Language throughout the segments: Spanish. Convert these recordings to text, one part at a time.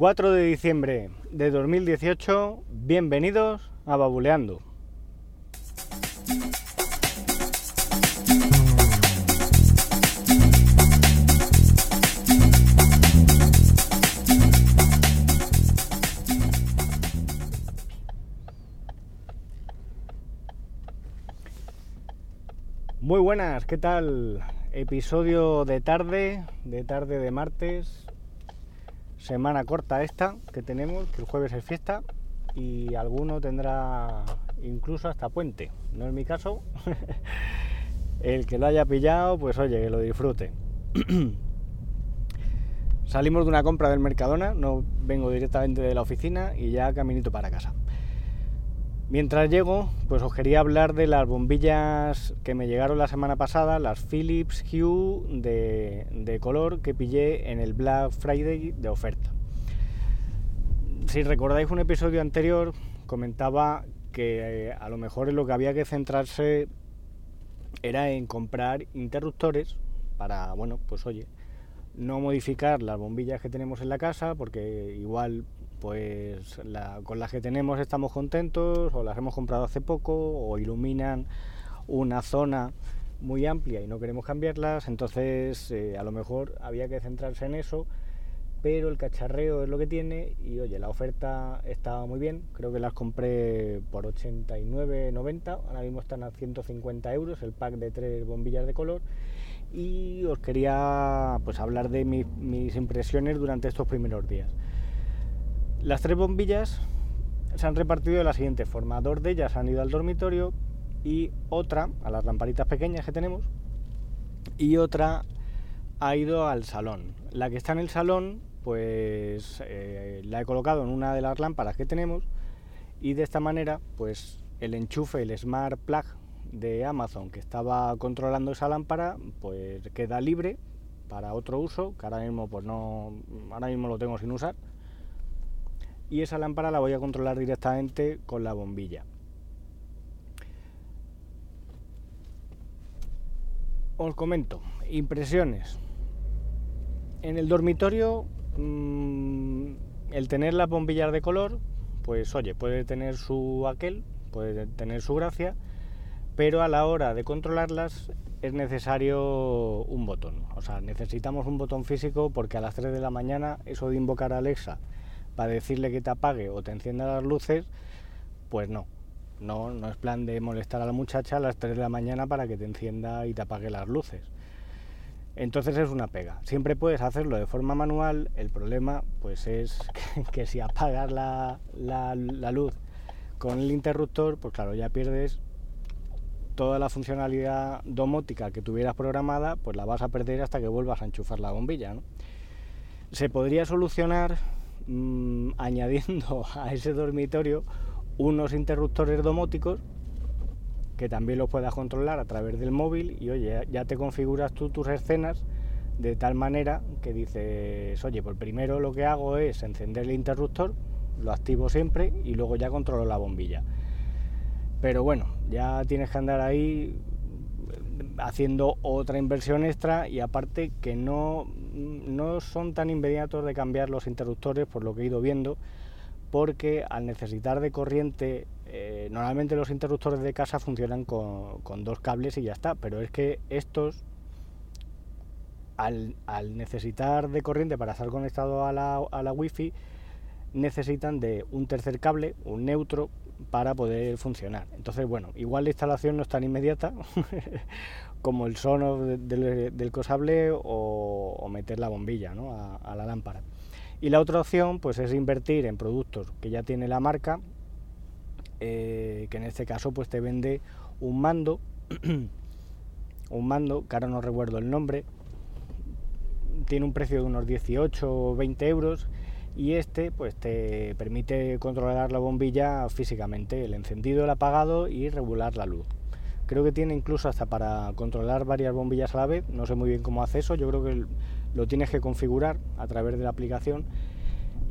4 de diciembre de 2018, bienvenidos a Babuleando. Muy buenas, ¿qué tal? Episodio de tarde, de tarde de martes, semana corta esta que tenemos, que el jueves es fiesta y alguno tendrá incluso hasta puente. No es mi caso. el que lo haya pillado, pues oye, que lo disfrute. Salimos de una compra del Mercadona, no vengo directamente de la oficina y ya caminito para casa. Mientras llego, pues os quería hablar de las bombillas que me llegaron la semana pasada, las Philips Hue de, color que pillé en el Black Friday de oferta. Si recordáis un episodio anterior, comentaba que eh, a lo mejor en lo que había que centrarse era en comprar interruptores para, bueno, pues oye, no modificar las bombillas que tenemos en la casa, porque igual pues con las que tenemos estamos contentos o las hemos comprado hace poco o iluminan una zona muy amplia y no queremos cambiarlas, entonces eh, a lo mejor había que centrarse en eso, pero el cacharreo es lo que tiene y oye, la oferta estaba muy bien, creo que las compré por 89,90, ahora mismo están a 150 euros el pack de tres bombillas de color y os quería pues hablar de mis impresiones durante estos primeros días. Las tres bombillas se han repartido de la siguiente forma. Dos de ellas han ido al dormitorio y otra, a las lamparitas pequeñas que tenemos, y otra ha ido al salón. La que está en el salón, pues eh, la he colocado en una de las lámparas que tenemos y de esta manera, pues el enchufe, el Smart Plug de Amazon que estaba controlando esa lámpara, pues queda libre para otro uso, que ahora mismo pues no, ahora mismo lo tengo sin usar y esa lámpara la voy a controlar directamente con la bombilla. Os comento, impresiones. En el dormitorio, mm, el tener las bombillas de color, pues oye, puede tener su aquel, puede tener su gracia, pero a la hora de controlarlas es necesario un botón. O sea, necesitamos un botón físico porque a las 3 de la mañana eso de invocar a Alexa para decirle que te apague o te encienda las luces, pues no. No, no es plan de molestar a la muchacha a las 3 de la mañana para que te encienda y te apague las luces. Entonces es una pega. Siempre puedes hacerlo de forma manual. El problema pues es que, si apagas la, la, luz con el interruptor, pues claro, ya pierdes toda la funcionalidad domótica que tuvieras programada, pues la vas a perder hasta que vuelvas a enchufar la bombilla. Se podría solucionar Mm, añadiendo a ese dormitorio unos interruptores domóticos que también los puedas controlar a través del móvil y oye, ya te configuras tú tus escenas de tal manera que dices, oye, pues primero lo que hago es encender el interruptor, lo activo siempre y luego ya controlo la bombilla. Pero bueno, ya tienes que andar ahí haciendo otra inversión extra y aparte que no, no son tan inmediatos de cambiar los interruptores por lo que he ido viendo porque al necesitar de corriente eh, normalmente los interruptores de casa funcionan con, dos cables y ya está pero es que estos al, necesitar de corriente para estar conectado a la, a la wifi necesitan de un tercer cable, un neutro, para poder funcionar. Entonces, bueno, igual la instalación no es tan inmediata como el son del, cosable o, meter la bombilla a, la lámpara. Y la otra opción pues es invertir en productos que ya tiene la marca, eh, que en este caso pues te vende un mando, un mando, que ahora no recuerdo el nombre, tiene un precio de unos 18 o 20 euros y este pues te permite controlar la bombilla físicamente, el encendido, el apagado y regular la luz. Creo que tiene incluso hasta para controlar varias bombillas a la vez, no sé muy bien cómo hace eso, yo creo que lo tienes que configurar a través de la aplicación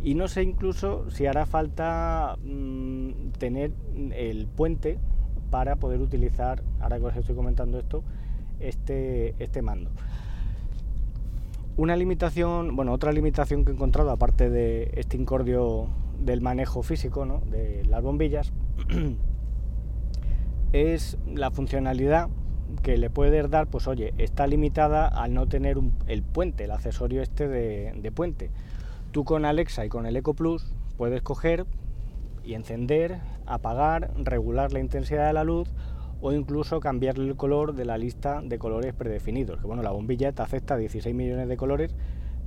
y no sé incluso si hará falta mm, tener el puente para poder utilizar, ahora que os estoy comentando esto, este, este mando. Una limitación, bueno, otra limitación que he encontrado, aparte de este incordio del manejo físico ¿no? de las bombillas, es la funcionalidad que le puedes dar, pues oye, está limitada al no tener el puente, el accesorio este de, puente. Tú con Alexa y con el Eco Plus puedes coger y encender, apagar, regular la intensidad de la luz o incluso cambiarle el color de la lista de colores predefinidos. Que bueno, la bombilla te acepta 16 millones de colores,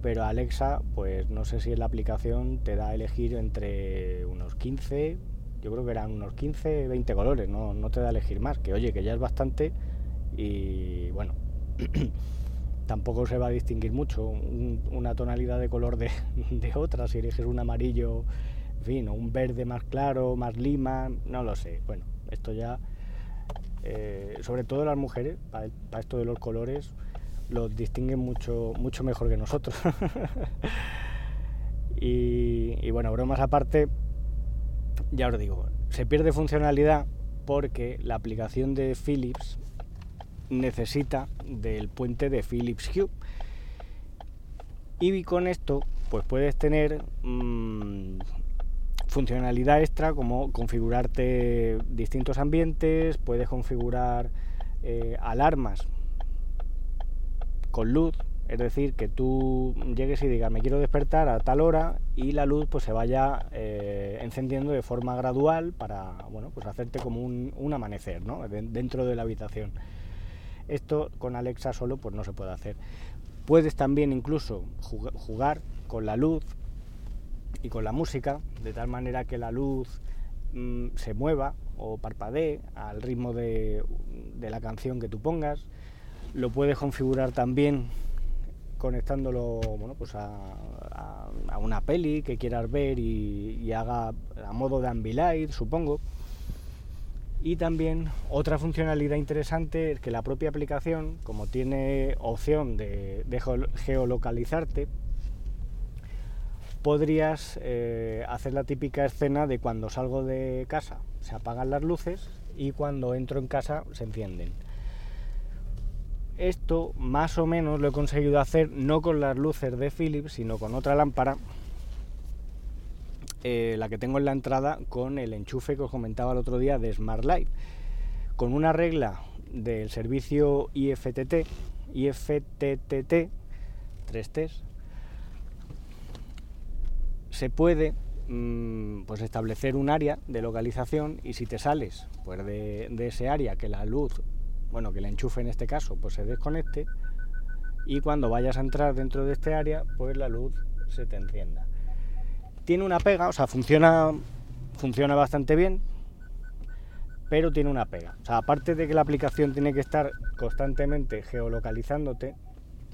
pero Alexa, pues no sé si en la aplicación te da a elegir entre unos 15, yo creo que eran unos 15, 20 colores, no, no te da a elegir más, que oye, que ya es bastante y bueno, tampoco se va a distinguir mucho una tonalidad de color de, otra, si eliges un amarillo, en fin, un verde más claro, más lima, no lo sé. Bueno, esto ya, eh, sobre todo las mujeres, para, esto de los colores, los distinguen mucho, mucho mejor que nosotros. y, y bueno, bromas aparte, ya os digo, se pierde funcionalidad porque la aplicación de Philips necesita del puente de Philips Hue. Y con esto, pues puedes tener mm, funcionalidad extra como configurarte distintos ambientes, puedes configurar eh, alarmas con luz, es decir, que tú llegues y digas me quiero despertar a tal hora y la luz pues se vaya eh, encendiendo de forma gradual para bueno pues hacerte como un, un amanecer ¿no? dentro de la habitación. Esto con Alexa solo pues no se puede hacer. Puedes también incluso jugar con la luz y con la música, de tal manera que la luz mm, se mueva o parpadee al ritmo de, la canción que tú pongas. Lo puedes configurar también conectándolo bueno, pues a, una peli que quieras ver y, y haga a modo de ambilight, supongo. Y también otra funcionalidad interesante es que la propia aplicación, como tiene opción de, geolocalizarte, podrías eh, hacer la típica escena de cuando salgo de casa se apagan las luces y cuando entro en casa se encienden. Esto más o menos lo he conseguido hacer no con las luces de Philips, sino con otra lámpara eh, la que tengo en la entrada con el enchufe que os comentaba el otro día de Smart Light. Con una regla del servicio IFTT, IFTTT, 3 t se puede mm, pues establecer un área de localización y si te sales pues de, de, ese área que la luz, bueno, que el enchufe en este caso, pues se desconecte y cuando vayas a entrar dentro de este área, pues la luz se te encienda. Tiene una pega, o sea, funciona, funciona bastante bien, pero tiene una pega. O sea, aparte de que la aplicación tiene que estar constantemente geolocalizándote,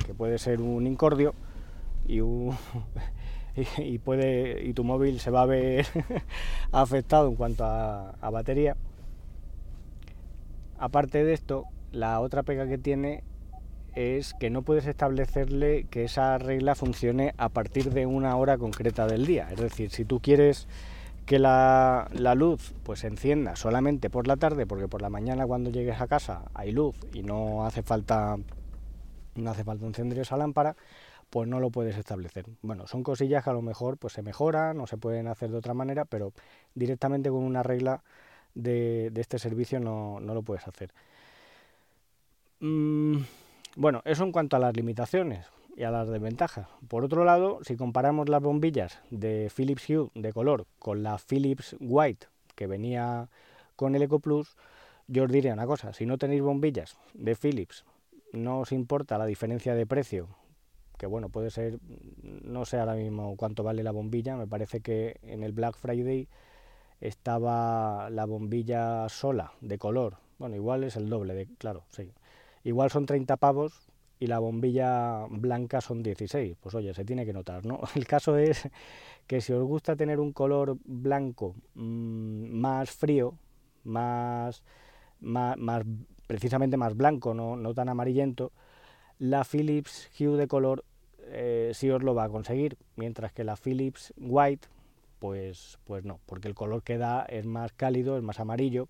que puede ser un incordio, y, y, puede, y tu móvil se va a ver afectado en cuanto a, batería. Aparte de esto, la otra pega que tiene es que no puedes establecerle que esa regla funcione a partir de una hora concreta del día. Es decir, si tú quieres que la, luz pues encienda solamente por la tarde, porque por la mañana cuando llegues a casa hay luz y no hace falta no hace falta encender esa lámpara, pues no lo puedes establecer. Bueno, son cosillas que a lo mejor pues se mejoran o se pueden hacer de otra manera, pero directamente con una regla de, este servicio no, lo puedes hacer. Mm, bueno, eso en cuanto a las limitaciones y a las desventajas. Por otro lado, si comparamos las bombillas de Philips Hue de color con la Philips White que venía con el Eco Plus, yo os diré una cosa, si no tenéis bombillas de Philips, no os importa la diferencia de precio, que bueno, puede ser, no sé ahora mismo cuánto vale la bombilla, me parece que en el Black Friday estaba la bombilla sola de color, bueno, igual es el doble, de, claro, sí, igual son 30 pavos y la bombilla blanca son 16. Pues oye, se tiene que notar, ¿no? El caso es que si os gusta tener un color blanco mm, más frío, más, más, precisamente más blanco, no, no, tan amarillento, la Philips Hue de color eh, sí os lo va a conseguir, mientras que la Philips White, pues, pues no, porque el color que da es más cálido, es más amarillo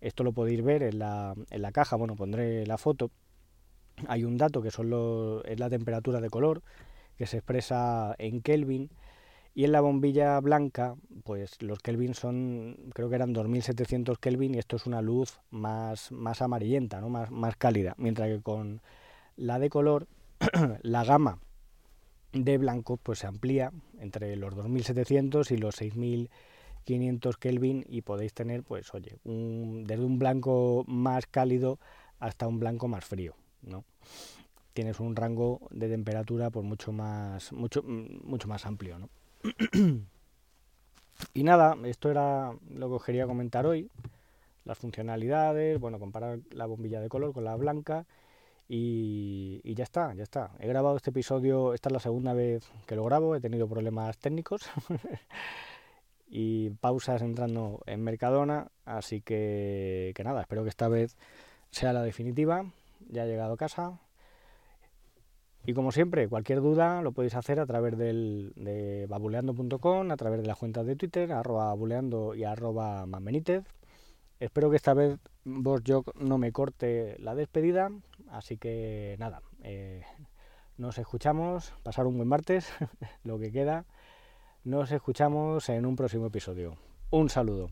esto lo podéis ver en la, en caja, bueno, pondré la foto. Hay un dato que son es la temperatura de color que se expresa en Kelvin. Y en la bombilla blanca, pues los Kelvin son, creo que eran 2700 Kelvin y esto es una luz más, más amarillenta, ¿no? más, más cálida. Mientras que con la de color, la gama de blanco pues se amplía entre los 2700 y los 6500 Kelvin y podéis tener pues oye un, desde un blanco más cálido hasta un blanco más frío no tienes un rango de temperatura pues mucho más mucho mucho más amplio ¿no? y nada esto era lo que os quería comentar hoy las funcionalidades bueno comparar la bombilla de color con la blanca y, ya está, ya está. He grabado este episodio, esta es la segunda vez que lo grabo, he tenido problemas técnicos y pausas entrando en Mercadona, así que, que nada, espero que esta vez sea la definitiva. Ya he llegado a casa. Y como siempre, cualquier duda lo podéis hacer a través del, de babuleando.com, a través de las cuentas de Twitter, arroba babuleando y arroba manbenítez. Espero que esta vez vos yo no me corte la despedida, así que nada, eh, nos escuchamos, pasar un buen martes, lo que queda, nos escuchamos en un próximo episodio. Un saludo.